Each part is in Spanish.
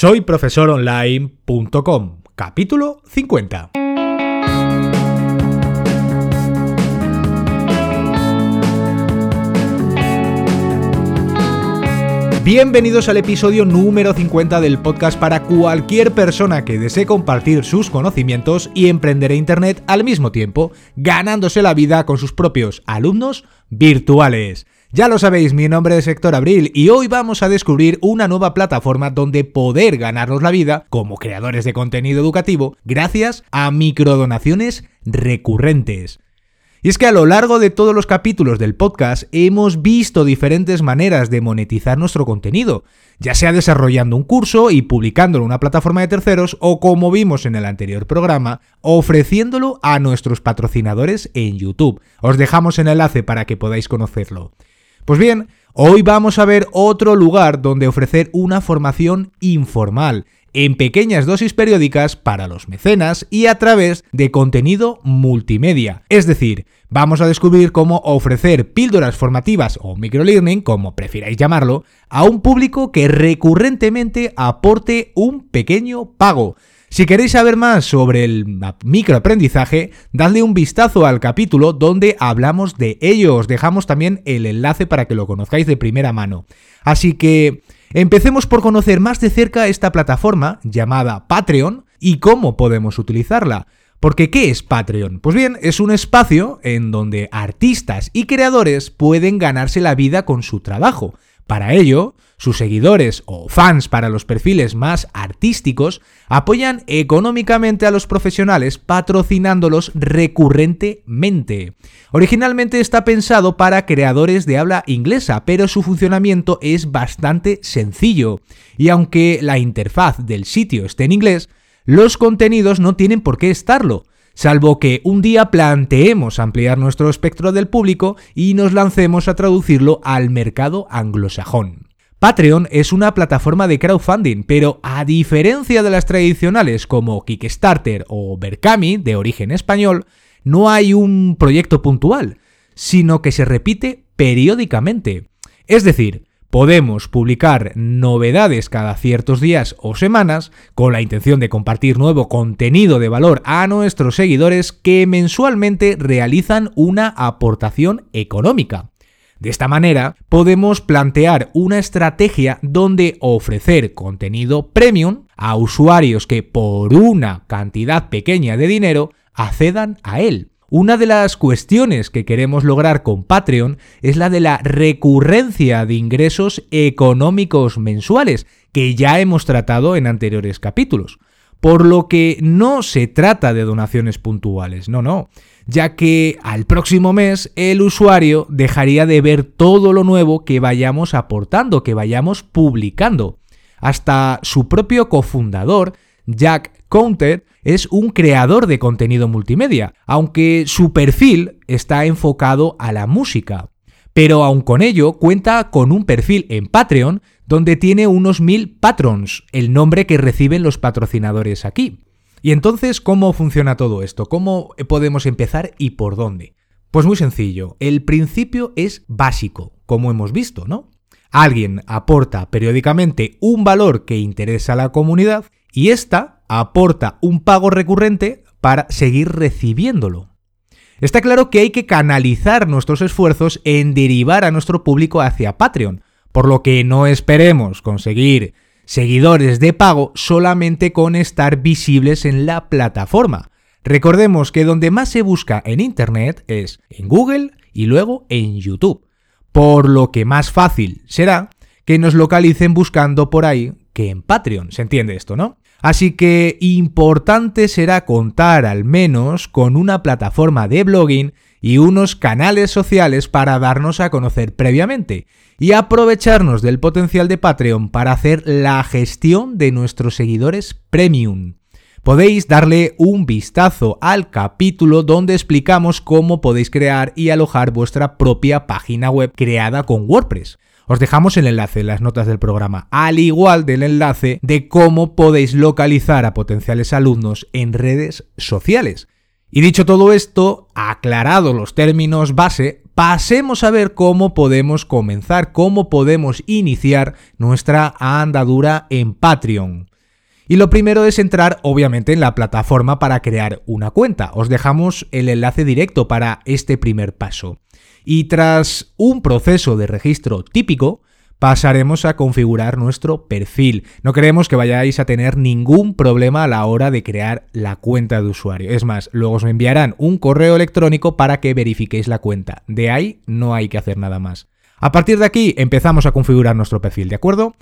Soy profesoronline.com, capítulo 50. Bienvenidos al episodio número 50 del podcast para cualquier persona que desee compartir sus conocimientos y emprender en Internet al mismo tiempo, ganándose la vida con sus propios alumnos virtuales. Ya lo sabéis, mi nombre es Héctor Abril y hoy vamos a descubrir una nueva plataforma donde poder ganarnos la vida como creadores de contenido educativo gracias a microdonaciones recurrentes. Y es que a lo largo de todos los capítulos del podcast hemos visto diferentes maneras de monetizar nuestro contenido, ya sea desarrollando un curso y publicándolo en una plataforma de terceros o como vimos en el anterior programa, ofreciéndolo a nuestros patrocinadores en YouTube. Os dejamos el enlace para que podáis conocerlo. Pues bien, hoy vamos a ver otro lugar donde ofrecer una formación informal en pequeñas dosis periódicas para los mecenas y a través de contenido multimedia. Es decir, vamos a descubrir cómo ofrecer píldoras formativas o microlearning, como prefiráis llamarlo, a un público que recurrentemente aporte un pequeño pago. Si queréis saber más sobre el microaprendizaje, dadle un vistazo al capítulo donde hablamos de ello. Os dejamos también el enlace para que lo conozcáis de primera mano. Así que empecemos por conocer más de cerca esta plataforma llamada Patreon y cómo podemos utilizarla. Porque ¿qué es Patreon? Pues bien, es un espacio en donde artistas y creadores pueden ganarse la vida con su trabajo. Para ello, sus seguidores o fans para los perfiles más artísticos apoyan económicamente a los profesionales patrocinándolos recurrentemente. Originalmente está pensado para creadores de habla inglesa, pero su funcionamiento es bastante sencillo. Y aunque la interfaz del sitio esté en inglés, los contenidos no tienen por qué estarlo salvo que un día planteemos ampliar nuestro espectro del público y nos lancemos a traducirlo al mercado anglosajón. Patreon es una plataforma de crowdfunding, pero a diferencia de las tradicionales como Kickstarter o Berkami, de origen español, no hay un proyecto puntual, sino que se repite periódicamente. Es decir, Podemos publicar novedades cada ciertos días o semanas con la intención de compartir nuevo contenido de valor a nuestros seguidores que mensualmente realizan una aportación económica. De esta manera, podemos plantear una estrategia donde ofrecer contenido premium a usuarios que por una cantidad pequeña de dinero accedan a él. Una de las cuestiones que queremos lograr con Patreon es la de la recurrencia de ingresos económicos mensuales, que ya hemos tratado en anteriores capítulos. Por lo que no se trata de donaciones puntuales, no, no, ya que al próximo mes el usuario dejaría de ver todo lo nuevo que vayamos aportando, que vayamos publicando. Hasta su propio cofundador, Jack Counter, es un creador de contenido multimedia, aunque su perfil está enfocado a la música. Pero aun con ello cuenta con un perfil en Patreon donde tiene unos mil patrons, el nombre que reciben los patrocinadores aquí. Y entonces, ¿cómo funciona todo esto? ¿Cómo podemos empezar y por dónde? Pues muy sencillo, el principio es básico, como hemos visto, ¿no? Alguien aporta periódicamente un valor que interesa a la comunidad y esta aporta un pago recurrente para seguir recibiéndolo. Está claro que hay que canalizar nuestros esfuerzos en derivar a nuestro público hacia Patreon, por lo que no esperemos conseguir seguidores de pago solamente con estar visibles en la plataforma. Recordemos que donde más se busca en Internet es en Google y luego en YouTube, por lo que más fácil será que nos localicen buscando por ahí que en Patreon. ¿Se entiende esto, no? Así que importante será contar al menos con una plataforma de blogging y unos canales sociales para darnos a conocer previamente y aprovecharnos del potencial de Patreon para hacer la gestión de nuestros seguidores premium. Podéis darle un vistazo al capítulo donde explicamos cómo podéis crear y alojar vuestra propia página web creada con WordPress. Os dejamos el enlace en las notas del programa, al igual del enlace de cómo podéis localizar a potenciales alumnos en redes sociales. Y dicho todo esto, aclarado los términos base, pasemos a ver cómo podemos comenzar, cómo podemos iniciar nuestra andadura en Patreon. Y lo primero es entrar obviamente en la plataforma para crear una cuenta. Os dejamos el enlace directo para este primer paso. Y tras un proceso de registro típico, pasaremos a configurar nuestro perfil. No queremos que vayáis a tener ningún problema a la hora de crear la cuenta de usuario. Es más, luego os enviarán un correo electrónico para que verifiquéis la cuenta. De ahí no hay que hacer nada más. A partir de aquí empezamos a configurar nuestro perfil, ¿de acuerdo?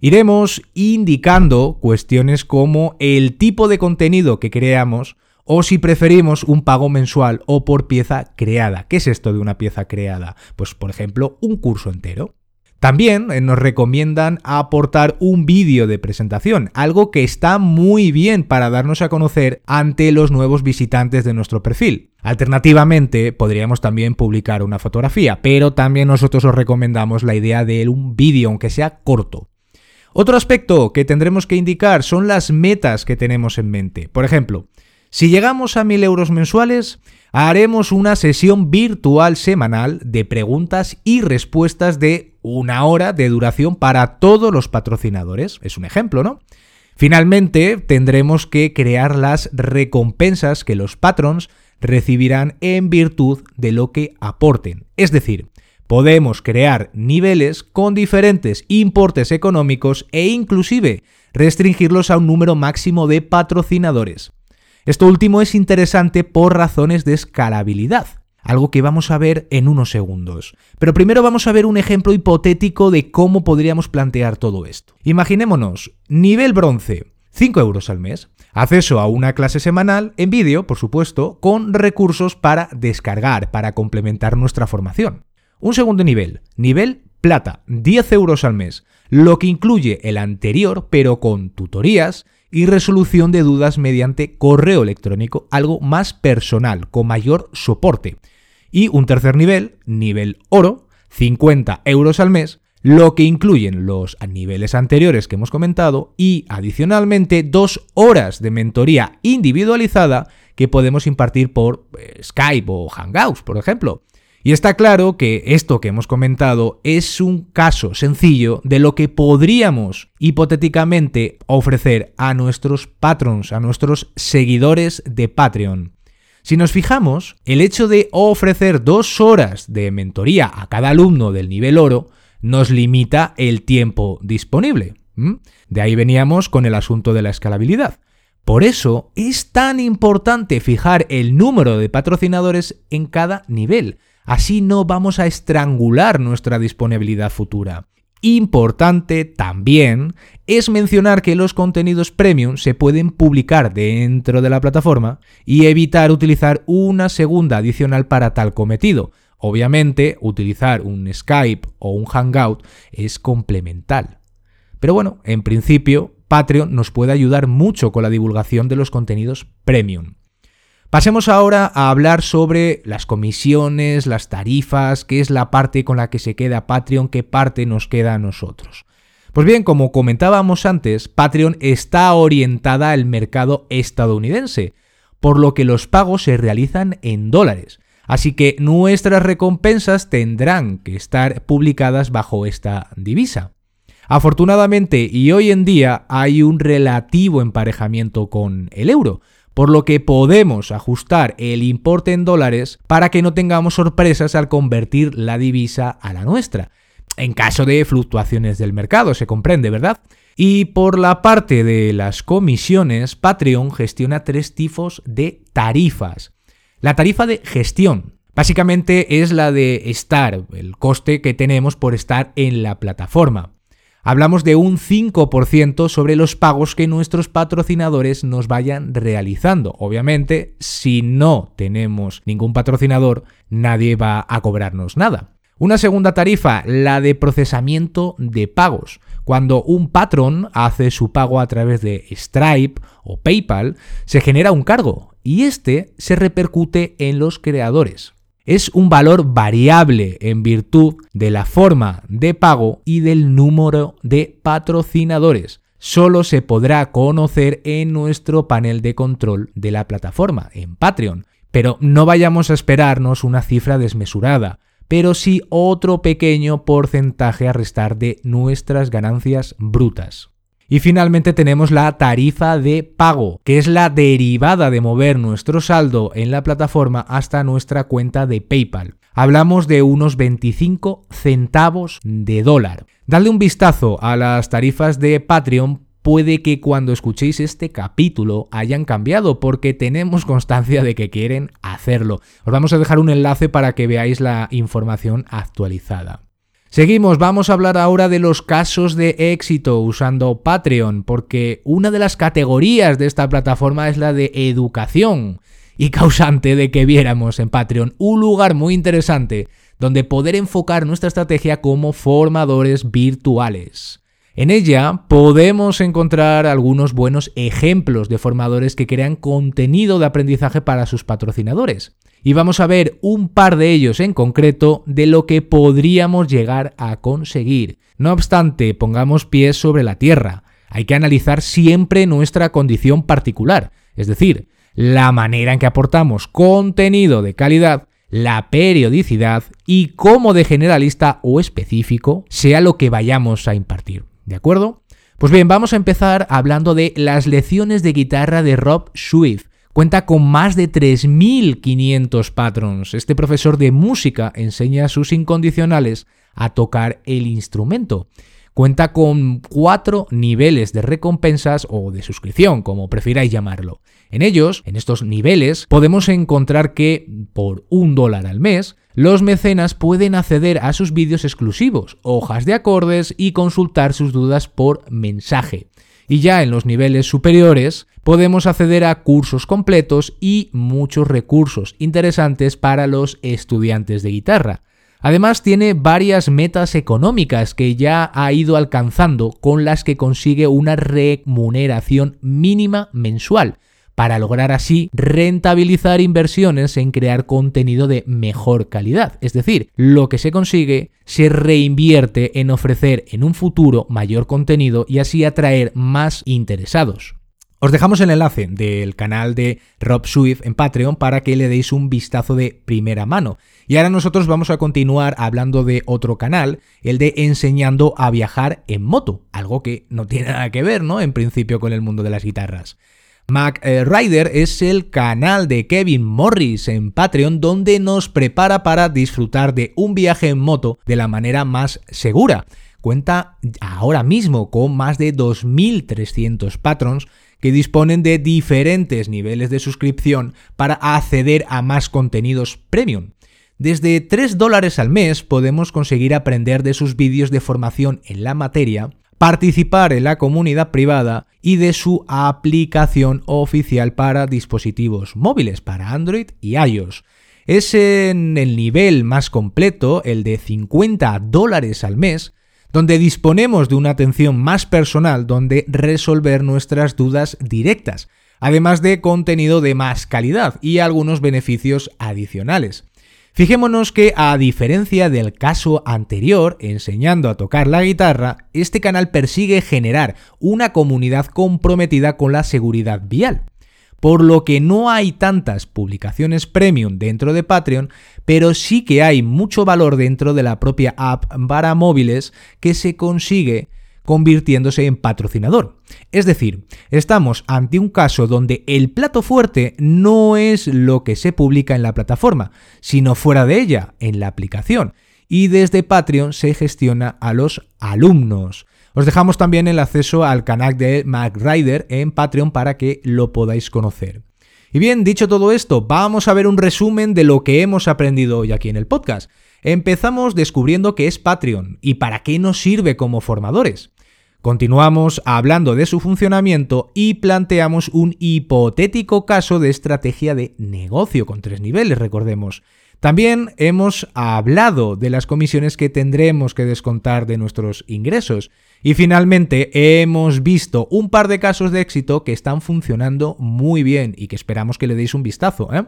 Iremos indicando cuestiones como el tipo de contenido que creamos o si preferimos un pago mensual o por pieza creada. ¿Qué es esto de una pieza creada? Pues por ejemplo, un curso entero. También eh, nos recomiendan aportar un vídeo de presentación, algo que está muy bien para darnos a conocer ante los nuevos visitantes de nuestro perfil. Alternativamente, podríamos también publicar una fotografía, pero también nosotros os recomendamos la idea de un vídeo, aunque sea corto. Otro aspecto que tendremos que indicar son las metas que tenemos en mente. Por ejemplo, si llegamos a 1000 euros mensuales, haremos una sesión virtual semanal de preguntas y respuestas de una hora de duración para todos los patrocinadores. Es un ejemplo, ¿no? Finalmente, tendremos que crear las recompensas que los patrons recibirán en virtud de lo que aporten. Es decir, podemos crear niveles con diferentes importes económicos e inclusive restringirlos a un número máximo de patrocinadores. Esto último es interesante por razones de escalabilidad, algo que vamos a ver en unos segundos. Pero primero vamos a ver un ejemplo hipotético de cómo podríamos plantear todo esto. Imaginémonos, nivel bronce, 5 euros al mes, acceso a una clase semanal en vídeo, por supuesto, con recursos para descargar, para complementar nuestra formación. Un segundo nivel, nivel plata, 10 euros al mes, lo que incluye el anterior, pero con tutorías, y resolución de dudas mediante correo electrónico, algo más personal, con mayor soporte. Y un tercer nivel, nivel oro, 50 euros al mes, lo que incluyen los niveles anteriores que hemos comentado y adicionalmente dos horas de mentoría individualizada que podemos impartir por eh, Skype o Hangouts, por ejemplo. Y está claro que esto que hemos comentado es un caso sencillo de lo que podríamos hipotéticamente ofrecer a nuestros patrons, a nuestros seguidores de Patreon. Si nos fijamos, el hecho de ofrecer dos horas de mentoría a cada alumno del nivel oro nos limita el tiempo disponible. De ahí veníamos con el asunto de la escalabilidad. Por eso es tan importante fijar el número de patrocinadores en cada nivel, Así no vamos a estrangular nuestra disponibilidad futura. Importante también es mencionar que los contenidos premium se pueden publicar dentro de la plataforma y evitar utilizar una segunda adicional para tal cometido. Obviamente, utilizar un Skype o un Hangout es complemental. Pero bueno, en principio, Patreon nos puede ayudar mucho con la divulgación de los contenidos premium. Pasemos ahora a hablar sobre las comisiones, las tarifas, qué es la parte con la que se queda Patreon, qué parte nos queda a nosotros. Pues bien, como comentábamos antes, Patreon está orientada al mercado estadounidense, por lo que los pagos se realizan en dólares. Así que nuestras recompensas tendrán que estar publicadas bajo esta divisa. Afortunadamente y hoy en día hay un relativo emparejamiento con el euro, por lo que podemos ajustar el importe en dólares para que no tengamos sorpresas al convertir la divisa a la nuestra, en caso de fluctuaciones del mercado, se comprende, ¿verdad? Y por la parte de las comisiones, Patreon gestiona tres tipos de tarifas. La tarifa de gestión, básicamente es la de estar, el coste que tenemos por estar en la plataforma hablamos de un 5% sobre los pagos que nuestros patrocinadores nos vayan realizando. Obviamente, si no tenemos ningún patrocinador, nadie va a cobrarnos nada. Una segunda tarifa, la de procesamiento de pagos. Cuando un patrón hace su pago a través de Stripe o PayPal, se genera un cargo y este se repercute en los creadores es un valor variable en virtud de la forma de pago y del número de patrocinadores. Solo se podrá conocer en nuestro panel de control de la plataforma, en Patreon. Pero no vayamos a esperarnos una cifra desmesurada, pero sí otro pequeño porcentaje a restar de nuestras ganancias brutas. Y finalmente tenemos la tarifa de pago, que es la derivada de mover nuestro saldo en la plataforma hasta nuestra cuenta de PayPal. Hablamos de unos 25 centavos de dólar. Dadle un vistazo a las tarifas de Patreon puede que cuando escuchéis este capítulo hayan cambiado porque tenemos constancia de que quieren hacerlo. Os vamos a dejar un enlace para que veáis la información actualizada. Seguimos, vamos a hablar ahora de los casos de éxito usando Patreon, porque una de las categorías de esta plataforma es la de educación y causante de que viéramos en Patreon un lugar muy interesante donde poder enfocar nuestra estrategia como formadores virtuales. En ella podemos encontrar algunos buenos ejemplos de formadores que crean contenido de aprendizaje para sus patrocinadores. Y vamos a ver un par de ellos en concreto de lo que podríamos llegar a conseguir. No obstante, pongamos pies sobre la tierra. Hay que analizar siempre nuestra condición particular, es decir, la manera en que aportamos contenido de calidad la periodicidad y cómo de generalista o específico sea lo que vayamos a impartir. ¿De acuerdo? Pues bien, vamos a empezar hablando de las lecciones de guitarra de Rob Swift. Cuenta con más de 3.500 patrons. Este profesor de música enseña a sus incondicionales a tocar el instrumento. Cuenta con cuatro niveles de recompensas o de suscripción, como prefiráis llamarlo. En ellos, en estos niveles, podemos encontrar que por un dólar al mes, los mecenas pueden acceder a sus vídeos exclusivos, hojas de acordes y consultar sus dudas por mensaje. Y ya en los niveles superiores podemos acceder a cursos completos y muchos recursos interesantes para los estudiantes de guitarra. Además tiene varias metas económicas que ya ha ido alcanzando con las que consigue una remuneración mínima mensual para lograr así rentabilizar inversiones en crear contenido de mejor calidad. Es decir, lo que se consigue se reinvierte en ofrecer en un futuro mayor contenido y así atraer más interesados. Os dejamos el enlace del canal de Rob Swift en Patreon para que le deis un vistazo de primera mano. Y ahora nosotros vamos a continuar hablando de otro canal, el de enseñando a viajar en moto, algo que no tiene nada que ver, ¿no? En principio con el mundo de las guitarras. Mac eh, Rider es el canal de Kevin Morris en Patreon donde nos prepara para disfrutar de un viaje en moto de la manera más segura. Cuenta ahora mismo con más de 2.300 patrons que disponen de diferentes niveles de suscripción para acceder a más contenidos premium. Desde 3 dólares al mes podemos conseguir aprender de sus vídeos de formación en la materia, participar en la comunidad privada y de su aplicación oficial para dispositivos móviles, para Android y iOS. Es en el nivel más completo, el de 50 dólares al mes, donde disponemos de una atención más personal donde resolver nuestras dudas directas, además de contenido de más calidad y algunos beneficios adicionales. Fijémonos que, a diferencia del caso anterior, enseñando a tocar la guitarra, este canal persigue generar una comunidad comprometida con la seguridad vial por lo que no hay tantas publicaciones premium dentro de Patreon, pero sí que hay mucho valor dentro de la propia app para móviles que se consigue convirtiéndose en patrocinador. Es decir, estamos ante un caso donde el plato fuerte no es lo que se publica en la plataforma, sino fuera de ella, en la aplicación. Y desde Patreon se gestiona a los alumnos. Os dejamos también el acceso al canal de MacRider en Patreon para que lo podáis conocer. Y bien, dicho todo esto, vamos a ver un resumen de lo que hemos aprendido hoy aquí en el podcast. Empezamos descubriendo qué es Patreon y para qué nos sirve como formadores. Continuamos hablando de su funcionamiento y planteamos un hipotético caso de estrategia de negocio con tres niveles, recordemos. También hemos hablado de las comisiones que tendremos que descontar de nuestros ingresos. Y finalmente hemos visto un par de casos de éxito que están funcionando muy bien y que esperamos que le deis un vistazo. ¿eh?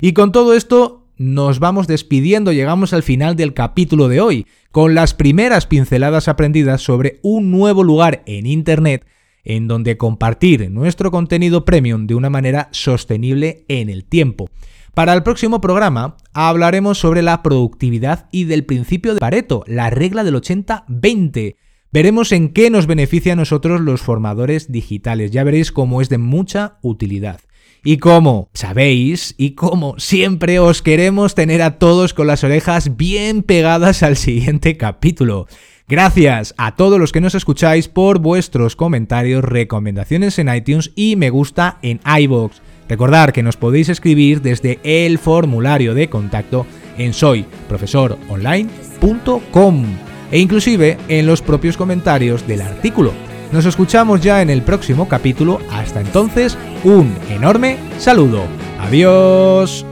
Y con todo esto nos vamos despidiendo, llegamos al final del capítulo de hoy, con las primeras pinceladas aprendidas sobre un nuevo lugar en Internet en donde compartir nuestro contenido premium de una manera sostenible en el tiempo. Para el próximo programa hablaremos sobre la productividad y del principio de Pareto, la regla del 80-20 veremos en qué nos beneficia a nosotros los formadores digitales. Ya veréis cómo es de mucha utilidad. Y como sabéis, y como siempre os queremos tener a todos con las orejas bien pegadas al siguiente capítulo. Gracias a todos los que nos escucháis por vuestros comentarios, recomendaciones en iTunes y me gusta en iBox. Recordad que nos podéis escribir desde el formulario de contacto en soyprofesoronline.com e inclusive en los propios comentarios del artículo. Nos escuchamos ya en el próximo capítulo. Hasta entonces, un enorme saludo. Adiós.